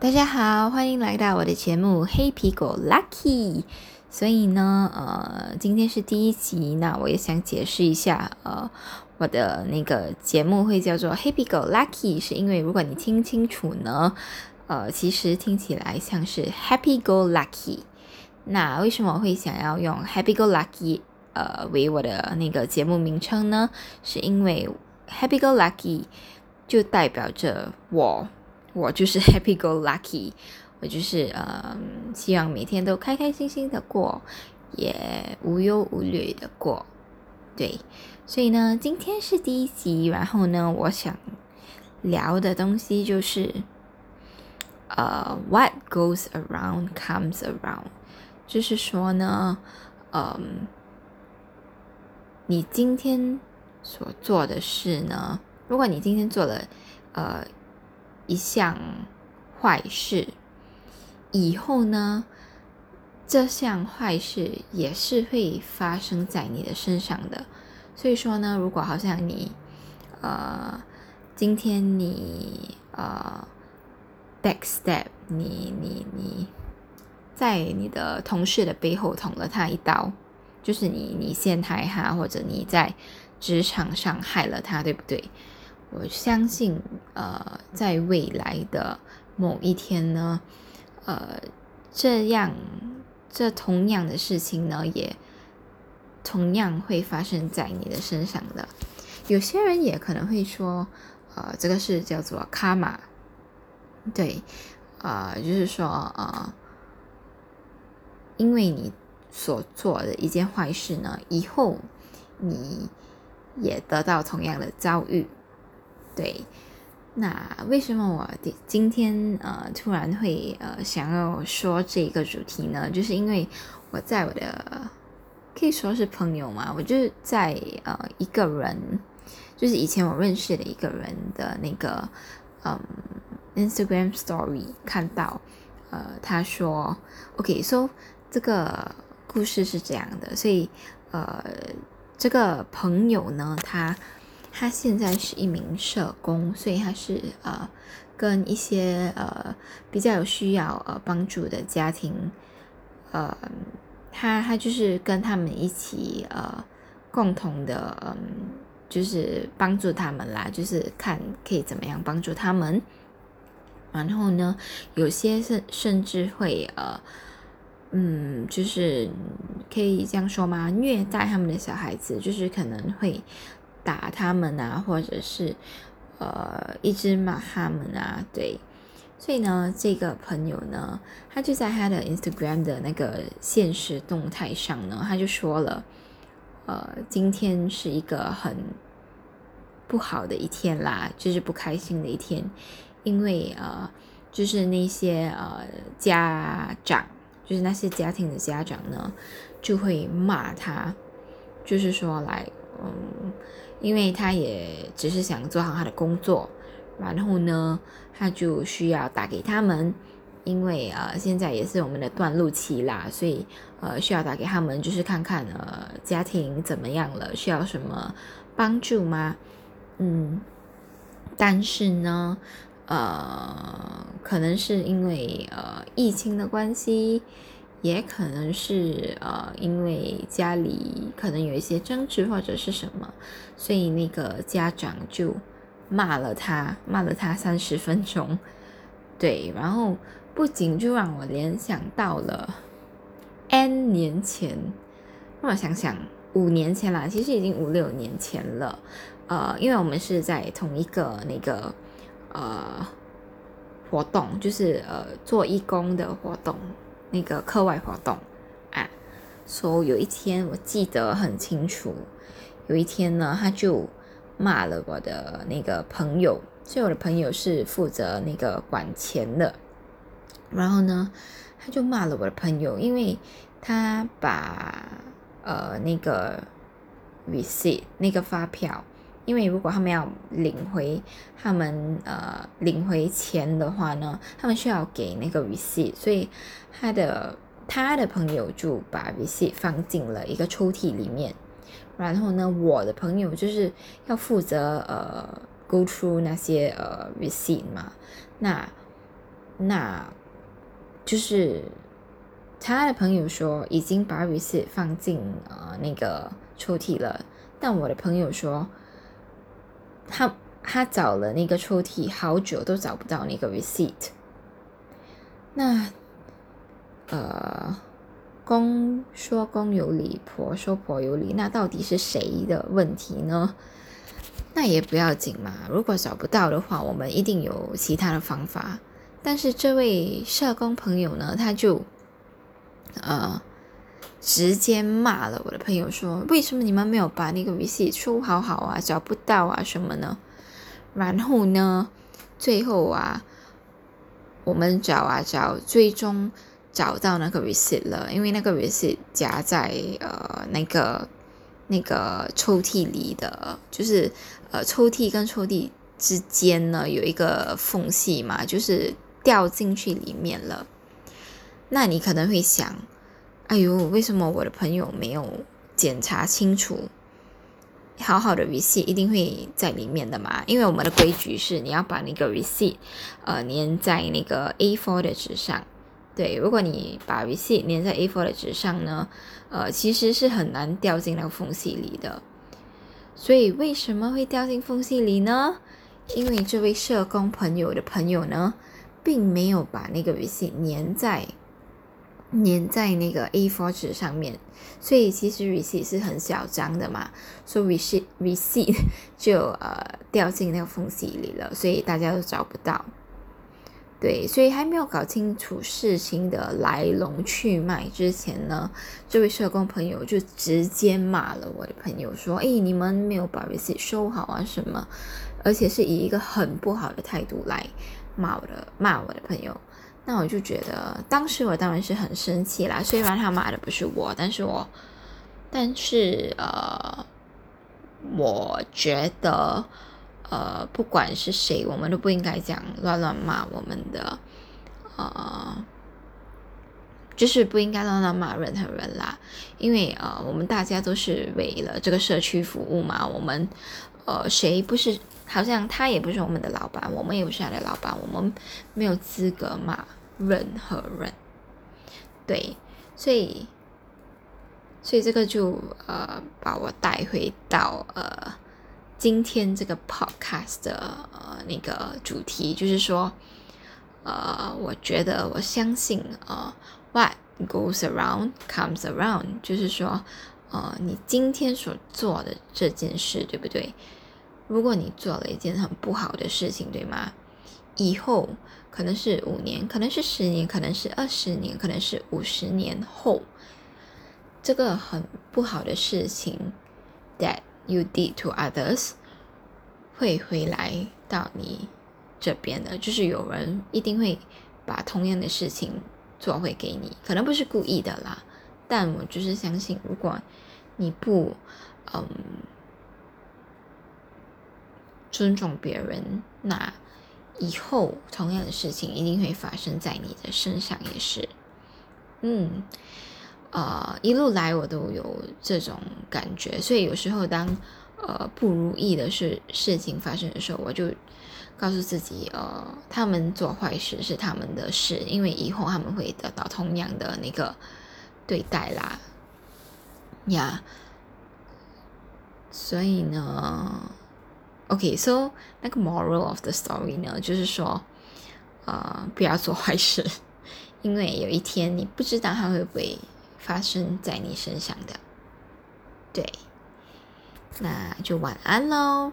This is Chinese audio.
大家好，欢迎来到我的节目《黑皮狗 Lucky》。所以呢，呃，今天是第一集，那我也想解释一下，呃，我的那个节目会叫做《黑皮狗 Lucky》，是因为如果你听清楚呢，呃，其实听起来像是 Happy Go Lucky。那为什么会想要用 Happy Go Lucky 呃为我的那个节目名称呢？是因为 Happy Go Lucky 就代表着我，我就是 Happy Go Lucky。我就是呃，希望每天都开开心心的过，也无忧无虑的过，对。所以呢，今天是第一集，然后呢，我想聊的东西就是呃，What goes around comes around，就是说呢，嗯，你今天所做的事呢，如果你今天做了呃一项坏事。以后呢，这项坏事也是会发生在你的身上的。所以说呢，如果好像你，呃，今天你呃，back step，你你你，在你的同事的背后捅了他一刀，就是你你陷害他，或者你在职场上害了他，对不对？我相信，呃，在未来的某一天呢。呃，这样，这同样的事情呢，也同样会发生在你的身上的。有些人也可能会说，呃，这个是叫做卡玛，对，呃，就是说，呃，因为你所做的一件坏事呢，以后你也得到同样的遭遇，对。那为什么我今天呃突然会呃想要说这个主题呢？就是因为我在我的可以说是朋友嘛，我就是在呃一个人，就是以前我认识的一个人的那个嗯 Instagram Story 看到，呃他说 OK，so 这个故事是这样的，所以呃这个朋友呢他。他现在是一名社工，所以他是呃跟一些呃比较有需要呃帮助的家庭，呃他他就是跟他们一起呃共同的嗯就是帮助他们啦，就是看可以怎么样帮助他们。然后呢，有些甚甚至会呃嗯就是可以这样说吗？虐待他们的小孩子，就是可能会。打他们啊，或者是呃一直骂他们啊，对，所以呢，这个朋友呢，他就在他的 Instagram 的那个现实动态上呢，他就说了，呃，今天是一个很不好的一天啦，就是不开心的一天，因为呃，就是那些呃家长，就是那些家庭的家长呢，就会骂他，就是说来，嗯。因为他也只是想做好他的工作，然后呢，他就需要打给他们，因为呃现在也是我们的断路期啦，所以呃需要打给他们，就是看看呃家庭怎么样了，需要什么帮助吗？嗯，但是呢，呃，可能是因为呃疫情的关系。也可能是呃，因为家里可能有一些争执或者是什么，所以那个家长就骂了他，骂了他三十分钟。对，然后不仅就让我联想到了 N 年前，让我想想五年前啦，其实已经五六年前了。呃，因为我们是在同一个那个呃活动，就是呃做义工的活动。那个课外活动啊，说有一天我记得很清楚，有一天呢，他就骂了我的那个朋友，所以我的朋友是负责那个管钱的，然后呢，他就骂了我的朋友，因为他把呃那个 receipt 那个发票。因为如果他们要领回他们呃领回钱的话呢，他们需要给那个 receipt，所以他的他的朋友就把 receipt 放进了一个抽屉里面，然后呢，我的朋友就是要负责呃 go through 那些呃 receipt 嘛，那那就是他的朋友说已经把 receipt 放进呃那个抽屉了，但我的朋友说他他找了那个抽屉好久都找不到那个 receipt。那呃，公说公有理，婆说婆有理，那到底是谁的问题呢？那也不要紧嘛，如果找不到的话，我们一定有其他的方法。但是这位社工朋友呢，他就呃直接骂了我的朋友，说为什么你们没有把那个 receipt 收好好啊，找不到啊什么呢？然后呢，最后啊，我们找啊找，最终找到那个 receipt 了，因为那个 receipt 夹在呃那个。那个抽屉里的，就是呃，抽屉跟抽屉之间呢有一个缝隙嘛，就是掉进去里面了。那你可能会想，哎呦，为什么我的朋友没有检查清楚？好好的 receipt 一定会在里面的嘛？因为我们的规矩是你要把那个 receipt 呃粘在那个 A4 的纸上。对，如果你把 receipt 粘在 A4 的纸上呢，呃，其实是很难掉进那个缝隙里的。所以为什么会掉进缝隙里呢？因为这位社工朋友的朋友呢，并没有把那个 receipt 粘在粘在那个 A4 纸上面，所以其实 receipt 是很小张的嘛，所以 receipt receipt 就呃掉进那个缝隙里了，所以大家都找不到。对，所以还没有搞清楚事情的来龙去脉之前呢，这位社工朋友就直接骂了我的朋友，说：“哎，你们没有把 receipt 收好啊什么？”而且是以一个很不好的态度来骂我的骂我的朋友。那我就觉得，当时我当然是很生气啦。虽然他骂的不是我，但是我，但是呃，我觉得。呃，不管是谁，我们都不应该这样乱乱骂我们的，呃，就是不应该乱乱骂任何人啦。因为呃，我们大家都是为了这个社区服务嘛。我们呃，谁不是？好像他也不是我们的老板，我们也不是他的老板，我们没有资格骂任何人。对，所以，所以这个就呃，把我带回到呃。今天这个 podcast 的呃那个主题就是说，呃，我觉得我相信呃，what goes around comes around，就是说，呃，你今天所做的这件事，对不对？如果你做了一件很不好的事情，对吗？以后可能是五年，可能是十年，可能是二十年，可能是五十年后，这个很不好的事情，that you did to others。会回来到你这边的，就是有人一定会把同样的事情做回给你，可能不是故意的啦，但我就是相信，如果你不嗯尊重别人，那以后同样的事情一定会发生在你的身上，也是，嗯，呃，一路来我都有这种感觉，所以有时候当。呃，不如意的事事情发生的时候，我就告诉自己，呃，他们做坏事是他们的事，因为以后他们会得到同样的那个对待啦，呀。所以呢，OK，so 那个 moral of the story 呢，就是说，呃，不要做坏事，因为有一天你不知道它会不会发生在你身上的，对。那就晚安喽。